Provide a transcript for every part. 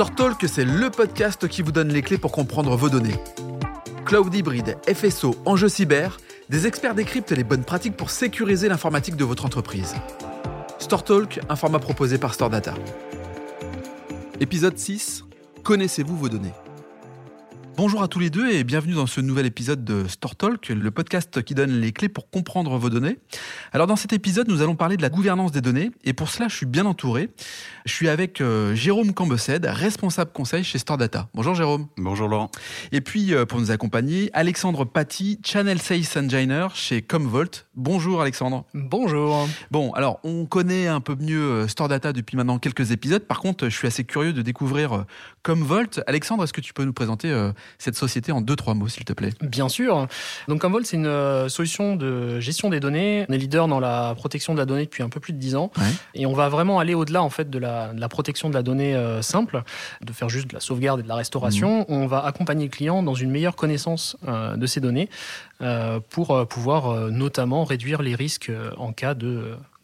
StoreTalk, c'est le podcast qui vous donne les clés pour comprendre vos données. Cloud hybride, FSO, enjeux cyber, des experts décryptent les bonnes pratiques pour sécuriser l'informatique de votre entreprise. StoreTalk, un format proposé par StoreData. Épisode 6. Connaissez-vous vos données? Bonjour à tous les deux et bienvenue dans ce nouvel épisode de Store Talk, le podcast qui donne les clés pour comprendre vos données. Alors dans cet épisode, nous allons parler de la gouvernance des données et pour cela, je suis bien entouré. Je suis avec euh, Jérôme Cambesed, responsable conseil chez Store Data. Bonjour Jérôme. Bonjour Laurent. Et puis euh, pour nous accompagner, Alexandre Paty, Channel Sales Engineer chez Comvolt. Bonjour Alexandre. Bonjour. Bon, alors on connaît un peu mieux euh, Store Data depuis maintenant quelques épisodes. Par contre, je suis assez curieux de découvrir Comvolt. Alexandre, est-ce que tu peux nous présenter cette société en deux, trois mots, s'il te plaît Bien sûr. Donc Commvault, c'est une euh, solution de gestion des données. On est leader dans la protection de la donnée depuis un peu plus de dix ans. Et on va vraiment aller au-delà en fait de la, de la, protection de la donnée euh, simple, de faire juste de la sauvegarde et de la restauration. Mhm. On va accompagner le client dans une meilleure connaissance euh, de ces données pour pouvoir notamment réduire les risques en cas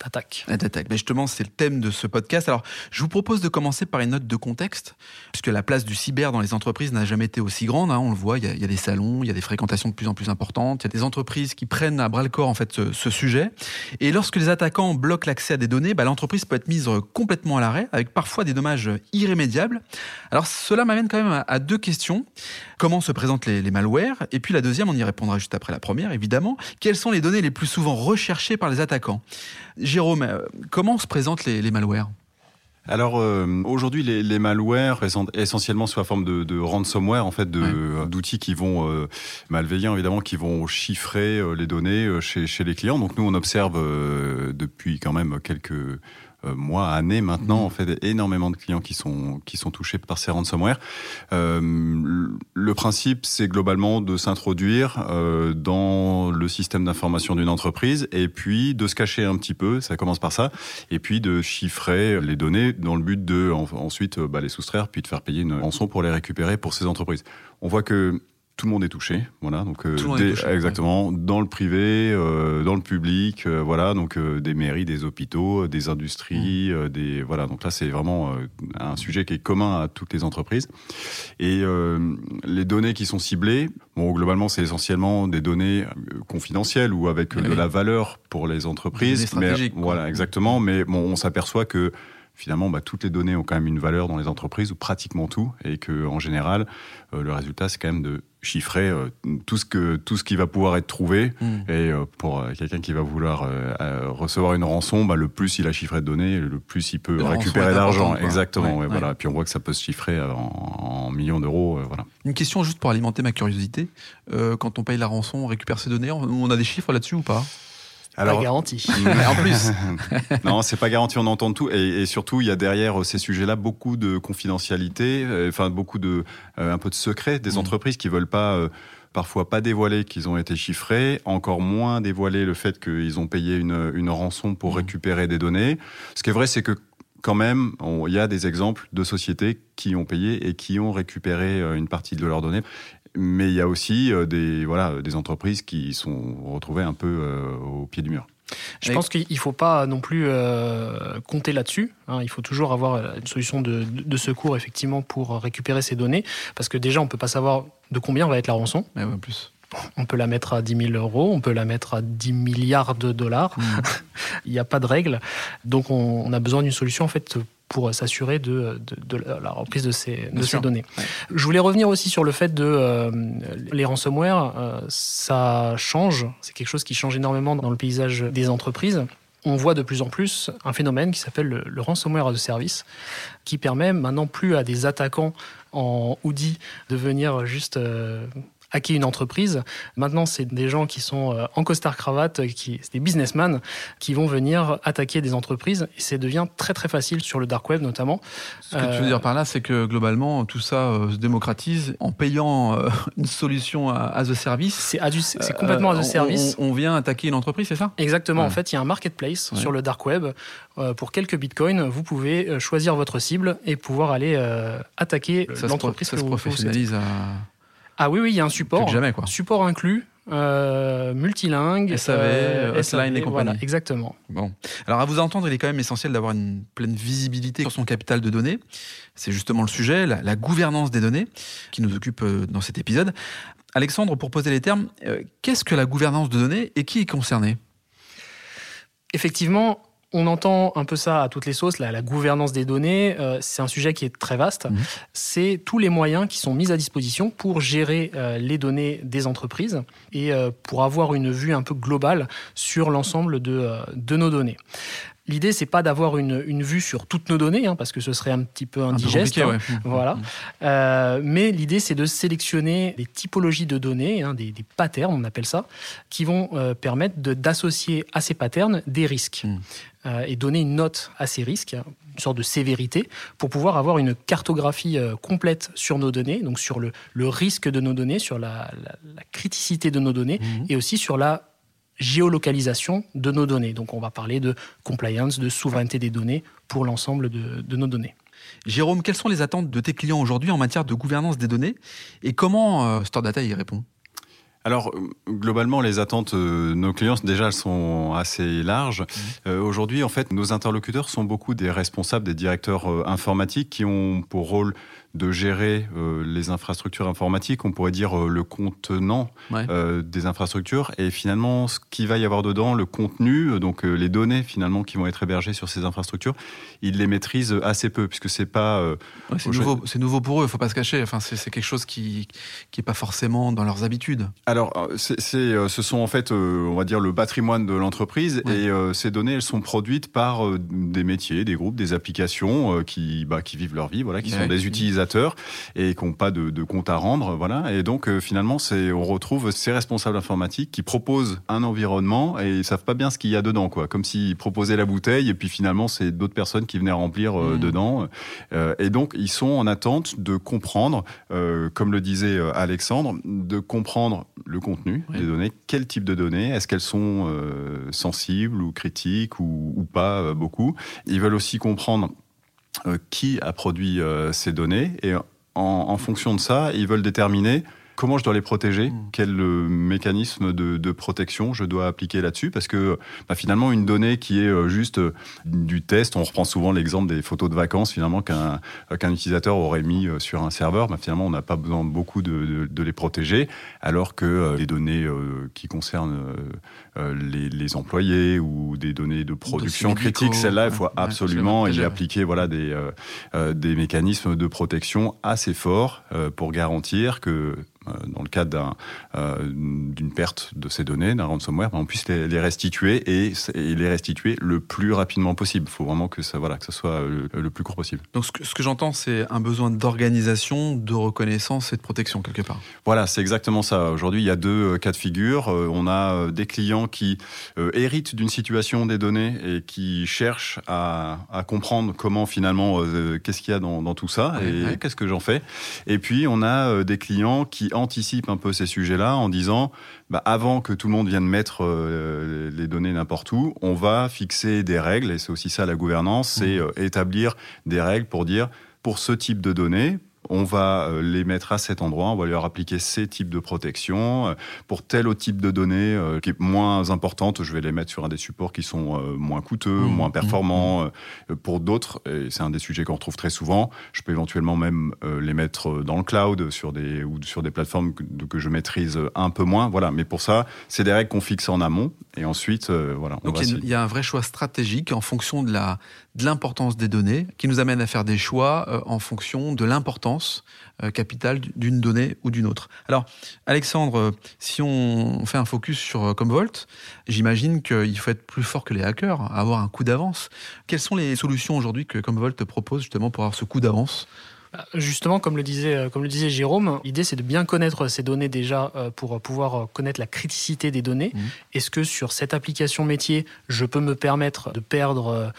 d'attaque. D'attaque. Mais justement, c'est le thème de ce podcast. Alors, je vous propose de commencer par une note de contexte, puisque la place du cyber dans les entreprises n'a jamais été aussi grande. Hein. on le voit, il y, a, des salons, il y a des fréquentations de plus en plus importantes, il y a des entreprises qui prennent à bras le corps en fait ce, sujet. Et lorsque les attaquants bloquent l'accès à des données, bah, l'entreprise peut être mise complètement à l'arrêt, avec parfois des dommages irrémédiables. Alors, cela m'amène quand même à, deux questions. Comment se présentent les, les malwares? Et puis la deuxième, on y répondra juste après la première, évidemment. Quelles sont les données les plus souvent recherchées par les attaquants? Jérôme, euh, comment se présentent les, malwares? Alors euh, aujourd'hui, les, les, malwares présentent essentiellement sous la forme de, ransomware, en fait, d'outils qui vont euh, malveillants évidemment, qui vont chiffrer les données chez, chez, les clients. Donc nous, on observe depuis quand même quelques mois, années maintenant, en fait, énormément de clients qui sont qui sont touchés par ces ransomware. Euh, le principe, c'est globalement de s'introduire euh, dans le système d'information d'une entreprise et puis de se cacher un petit peu. Ça commence par ça, et puis de chiffrer les données dans le but de ensuite bah, les soustraire, puis de faire payer une rançon pour les récupérer pour ces entreprises. On voit que tout le monde est touché, voilà. Donc euh, exactement dans le privé, euh, dans le public, euh, voilà. Donc des mairies, des hôpitaux, des industries, mmh. des voilà. Donc là, c'est vraiment un sujet qui est commun à toutes les entreprises. Et les données qui sont ciblées, bon, globalement, c'est essentiellement des données confidentielles ou avec de la valeur pour les entreprises. Mais voilà, exactement. Mais bon, on s'aperçoit que finalement, bah, toutes les données ont quand même une valeur dans les entreprises, ou pratiquement tout, et que en général, euh, le résultat, c'est quand même de chiffrer euh, tout ce que tout ce qui va pouvoir être trouvé. Hmm. Et euh, pour quelqu'un qui va vouloir recevoir une rançon, bah, le plus il a chiffré de données, le plus il peut récupérer d'argent. Exactement. Ouais, Voilà. Et puis on voit que ça peut se chiffrer en, millions d'euros. voilà. Une question juste pour alimenter ma curiosité. quand on paye la rançon, on récupère ces données. On a des chiffres là-dessus ou pas? Alors, pas garanti. en plus. non, c'est pas garanti, on entend tout. Et, et, surtout, il y a derrière ces sujets-là beaucoup de confidentialité, euh, enfin beaucoup de, euh, un peu de secret des mm. entreprises qui veulent pas, euh, parfois pas dévoiler qu'ils ont été chiffrés, encore moins dévoiler le fait qu'ils ont payé une, une rançon pour mm. récupérer des données. Ce qui est vrai, c'est que quand même, il y a des exemples de sociétés qui ont payé et qui ont récupéré une partie de leurs données mais il y a aussi euh, des, voilà, des entreprises qui sont retrouvées un peu euh, au pied du mur. Je pense qu'il ne faut pas non plus euh, compter là-dessus. Hein. Il faut toujours avoir une solution de, de, secours effectivement pour récupérer ces données, parce que déjà on peut pas savoir de combien va être la rançon. Mais en plus. On peut la mettre à 10 000 euros, on peut la mettre à 10 milliards de dollars. Mmh. Il n'y a pas de règle. Donc on, on a besoin d'une solution en fait pour s'assurer de, de, la reprise de ces, de ces données. Je voulais revenir aussi sur le fait de euh, les ransomware, euh, ça change, c'est quelque chose qui change énormément dans le paysage des entreprises. On voit de plus en plus un phénomène qui s'appelle le, ransomware de service, qui permet maintenant plus à des attaquants en hoodie de venir juste euh, hacker une entreprise. Maintenant, c'est des gens qui sont euh, en costard cravate, qui c'est des businessmen qui vont venir attaquer des entreprises et ça devient très très facile sur le dark web notamment. Ce que tu veux dire par là, c'est que globalement tout ça euh, se démocratise en payant euh, une solution à, the service. C'est c'est complètement à the service. On, vient attaquer une entreprise, c'est ça? Exactement. En fait, il y a un marketplace sur le dark web. pour quelques bitcoins, vous pouvez choisir votre cible et pouvoir aller attaquer l'entreprise. Ça se professionnalise à ah oui, oui, il y a un support. jamais, quoi. Support inclus. euh, multilingue, SAV, euh, hotline et compagnie. Voilà, exactement. Bon. Alors, à vous entendre, il est quand même essentiel d'avoir une pleine visibilité sur son capital de données. C'est justement le sujet, la, la gouvernance des données, qui nous occupe euh, dans cet épisode. Alexandre, pour poser les termes, euh, qu'est-ce que la gouvernance de données et qui est concerné? Effectivement, on entend un peu ça à toutes les sauces, la, la gouvernance des données, euh, c'est un sujet qui est très vaste. Mhm. C'est tous les moyens qui sont mis à disposition pour gérer euh, les données des entreprises et euh, pour avoir une vue un peu globale sur l'ensemble de, de nos données. L'idée, c'est pas d'avoir une, une vue sur toutes nos données, hein, parce que ce serait un petit peu indigeste. hein. ouais. Mmh. Voilà. Euh, mais l'idée, c'est de sélectionner des typologies de données, hein, des, des patterns, on appelle ça, qui vont euh, permettre d'associer à ces patterns des risques Mm. Euh, et donner une note à ces risques, une sorte de sévérité, pour pouvoir avoir une cartographie complète sur nos données, donc sur le, le risque de nos données, sur la, la- la criticité de nos données, et aussi sur la géolocalisation de nos données. Donc on va parler de compliance, de souveraineté des données pour l'ensemble de, de nos données. Jérôme, quelles sont les attentes de tes clients aujourd'hui en matière de gouvernance des données et comment euh, Store Data y répond? Alors, euh, globalement, les attentes euh, de nos clients, déjà, elles sont assez larges. Euh, Aujourd'hui, en fait, nos interlocuteurs sont beaucoup des responsables, des directeurs euh, informatiques qui ont pour rôle de gérer euh, les infrastructures informatiques, on pourrait dire euh, le contenant Ouais. euh, des infrastructures, et finalement, ce qu'il va y avoir dedans, le contenu, donc les données finalement qui vont être hébergées sur ces infrastructures, ils les maîtrisent assez peu, puisque c'est pas Ouais, c'est Au nouveau, c'est nouveau pour eux, faut pas se cacher. Enfin, c'est quelque chose qui qui est pas forcément dans leurs habitudes. Alors, c'est, ce sont en fait, on va dire, le patrimoine de l'entreprise Ouais. et ces données, elles sont produites par des métiers, des groupes, des applications qui, bah, qui vivent leur vie, voilà, qui sont des utilisateurs et qui n'ont pas de, de compte à rendre, voilà. Et donc, euh, finalement, c'est, on retrouve ces responsables informatiques qui proposent un environnement et ils savent pas bien ce qu'il y a dedans, quoi. Comme s'ils proposaient la bouteille et puis finalement, c'est d'autres personnes qui venaient remplir euh, Mhm. dedans. Euh, et donc, ils sont en attente de comprendre, comme le disait Alexandre, de comprendre le contenu Oui. des données, quel type de données, est-ce qu'elles sont sensibles ou critiques ou, ou pas beaucoup. Ils veulent aussi comprendre qui a produit euh, ces données et en fonction de ça, ils veulent déterminer comment je dois les protéger, Mm. quel euh, mécanisme de, de protection je dois appliquer là-dessus, parce que bah, finalement une donnée qui est euh, juste euh, du test, on reprend souvent l'exemple des photos de vacances finalement qu'un euh, qu'un utilisateur aurait mis sur un serveur, bah, finalement on n'a pas besoin beaucoup de, de, de les protéger, alors que les données qui concernent les, les employés ou des données de production médicaux, critiques, celles-là il faut ouais, absolument y appliquer voilà des des mécanismes de protection assez forts pour garantir que dans le cadre euh, d'une perte de ces données, d'un ransomware, ben, on puisse les, restituer et, les restituer le plus rapidement possible. Il faut vraiment que ça, voilà, que ça soit le, plus court possible. Donc, ce que, j'entends, c'est un besoin d'organisation, de reconnaissance et de protection quelque part. Voilà, c'est exactement ça. Aujourd'hui, il y a deux euh, cas de figure. Euh, on a euh, des clients qui euh, héritent d'une situation des données et qui cherchent à, à comprendre comment finalement, euh, qu'est-ce qu'il y a dans, dans tout ça et qu'est-ce que j'en fais. Et puis, on a euh, des clients qui anticipent un peu ces sujets-là en disant, bah, avant que tout le monde vienne mettre euh, les données n'importe où, on va fixer des règles, et c'est aussi ça la gouvernance, c'est euh, établir des règles pour dire, pour ce type de données, on va euh, les mettre à cet endroit, on va leur appliquer ces types de protection. Euh, Pour tel autre type de données euh, qui est moins importante, je vais les mettre sur un des supports qui sont moins coûteux, Mmh, moins mmh, performants. Euh, Pour d'autres, et c'est un des sujets qu'on retrouve très souvent, je peux éventuellement même les mettre dans le cloud sur des, ou sur des plateformes que, que je maîtrise un peu moins. Voilà. Mais pour ça, c'est des règles qu'on fixe en amont. Et ensuite, voilà. on Donc, il y, a, y un vrai choix stratégique en fonction de la de l'importance des données qui nous amène à faire des choix en fonction de l'importance euh, capitale d'une donnée ou d'une autre. Alors, Alexandre, euh, si on fait un focus sur euh, Commvault, j'imagine qu'il faut être plus fort que les hackers, avoir un coup d'avance. Quelles sont les solutions aujourd'hui que Commvault propose justement pour avoir ce coup d'avance? Justement, comme le disait, euh, comme le disait Jérôme, l'idée c'est de bien connaître ces données déjà pour pouvoir connaître la criticité des données. Mhm. Est-ce que sur cette application métier, je peux me permettre de perdre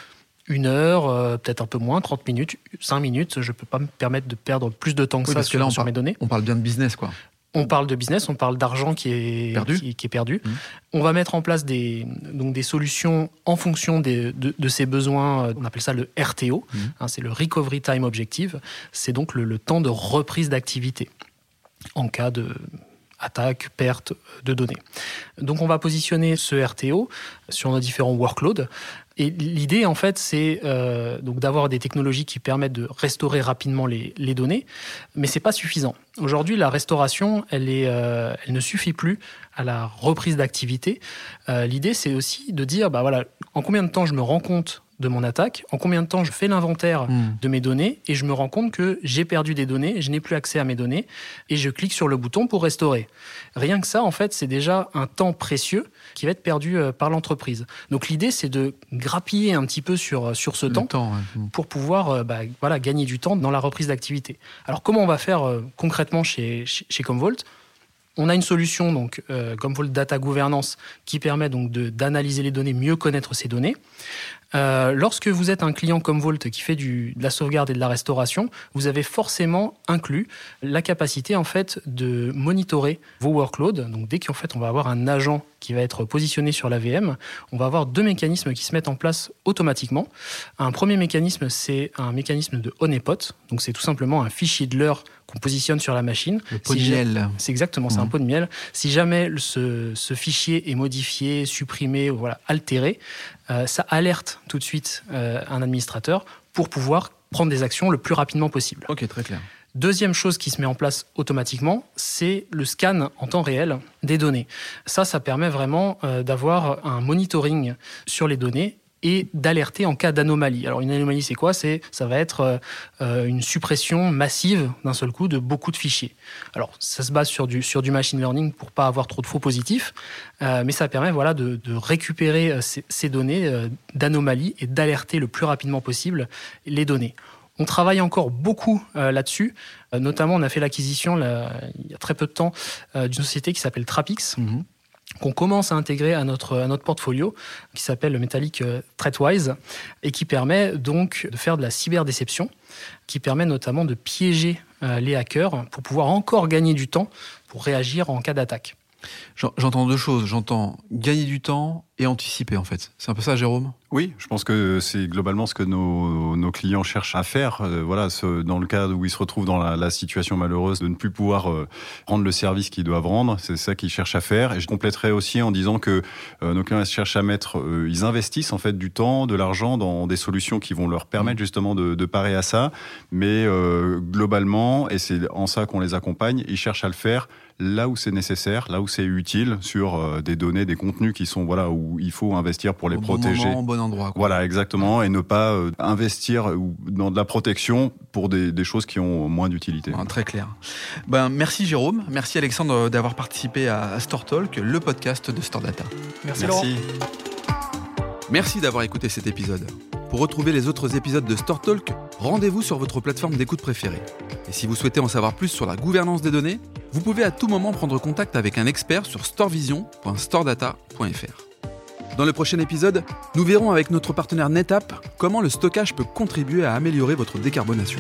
une heure, euh, peut-être un peu moins, 30 minutes, 5 minutes Je ne peux pas me permettre de perdre plus de temps que Oui, ça parce que sur, là, sur par- mes données. On parle bien de business, quoi. On parle de business, on parle d'argent qui est Perdu. Qui, qui est perdu. Mhm. On va mettre en place des, donc des solutions en fonction des, de, de ces besoins. On appelle ça le RTO, Mhm. hein, c'est le Recovery Time Objective. C'est donc le, le temps de reprise d'activité en cas de attaque, perte de données. Donc on va positionner ce RTO sur nos différents workloads. Et l'idée, en fait, c'est euh, donc d'avoir des technologies qui permettent de restaurer rapidement les, données, mais c'est pas suffisant. Aujourd'hui, la restauration, elle, est, euh, elle ne suffit plus à la reprise d'activité. Euh, l'idée, c'est aussi de dire, bah voilà, en combien de temps je me rends compte de mon attaque, en combien de temps je fais l'inventaire hmm. de mes données et je me rends compte que j'ai perdu des données, je n'ai plus accès à mes données et je clique sur le bouton pour restaurer. Rien que ça, en fait, c'est déjà un temps précieux qui va être perdu euh, par l'entreprise. Donc l'idée, c'est de grappiller un petit peu sur, euh, sur ce temps, pour pouvoir euh, bah, voilà, gagner du temps dans la reprise d'activité. Alors comment on va faire concrètement chez, chez, Comvolt on a une solution, donc, Comvolt Data Governance, qui permet donc d'analyser les données, mieux connaître ces données. Euh, lorsque vous êtes un client comme Volt qui fait de la sauvegarde et de la restauration, vous avez forcément inclus la capacité en fait de monitorer vos workloads. Donc dès qu'en fait on va avoir un agent qui va être positionné sur la VM, on va avoir deux mécanismes qui se mettent en place automatiquement. Un premier mécanisme, c'est un mécanisme de honeypot. Donc c'est tout simplement un fichier de l'heure qu'on positionne sur la machine. Le pot de miel. C'est exactement, c'est un mmh. pot de miel. Si jamais ce, ce fichier est modifié, supprimé, voilà, altéré, euh, ça alerte tout de suite euh, un administrateur pour pouvoir prendre des actions le plus rapidement possible. Ok, très clair. Deuxième chose qui se met en place automatiquement, c'est le scan en temps réel des données. Ça, ça permet vraiment euh, d'avoir un monitoring sur les données et d'alerter en cas d'anomalie. Alors une anomalie, c'est quoi? C'est ça va être euh, euh, une suppression massive d'un seul coup de beaucoup de fichiers. Alors ça se base sur du sur du machine learning pour pas avoir trop de faux positifs, euh, mais ça permet voilà de, récupérer ces, données d'anomalies et d'alerter le plus rapidement possible les données. On travaille encore beaucoup là-dessus. notamment, on a fait l'acquisition il y a très peu de temps d'une société qui s'appelle Trapix. Mm-hmm qu'on commence à intégrer à notre, à notre portfolio, qui s'appelle le Metallic euh, Threatwise, et qui permet donc de faire de la cyberdéception, qui permet notamment de piéger euh, les hackers pour pouvoir encore gagner du temps pour réagir en cas d'attaque. J'entends deux choses. J'entends gagner du temps et anticiper, en fait. C'est un peu ça, Jérôme? Oui, je pense que c'est globalement ce que nos, nos, clients cherchent à faire. Euh, voilà, ce, dans le cas où ils se retrouvent dans la, la situation malheureuse de ne plus pouvoir euh, rendre le service qu'ils doivent rendre, c'est ça qu'ils cherchent à faire. Et je compléterai aussi en disant que euh, nos clients cherchent à mettre, ils investissent en fait du temps, de l'argent dans des solutions qui vont leur permettre justement de, de parer à ça. Mais globalement, et c'est en ça qu'on les accompagne, ils cherchent à le faire là où c'est nécessaire, là où c'est utile, sur des données, des contenus qui sont voilà où il faut investir pour les protéger. Bon moment, bon endroit. Voilà, exactement, et ne pas euh, investir dans de la protection pour des, des choses qui ont moins d'utilité. très clair. Ben merci Jérôme, merci Alexandre d'avoir participé à Store Talk, le podcast de Store Data. Merci. merci. Merci d'avoir écouté cet épisode. Pour retrouver les autres épisodes de Store Talk, rendez-vous sur votre plateforme d'écoute préférée. Et si vous souhaitez en savoir plus sur la gouvernance des données, vous pouvez à tout moment prendre contact avec un expert sur storevision.storedata.fr. Dans le prochain épisode, nous verrons avec notre partenaire NetApp comment le stockage peut contribuer à améliorer votre décarbonation.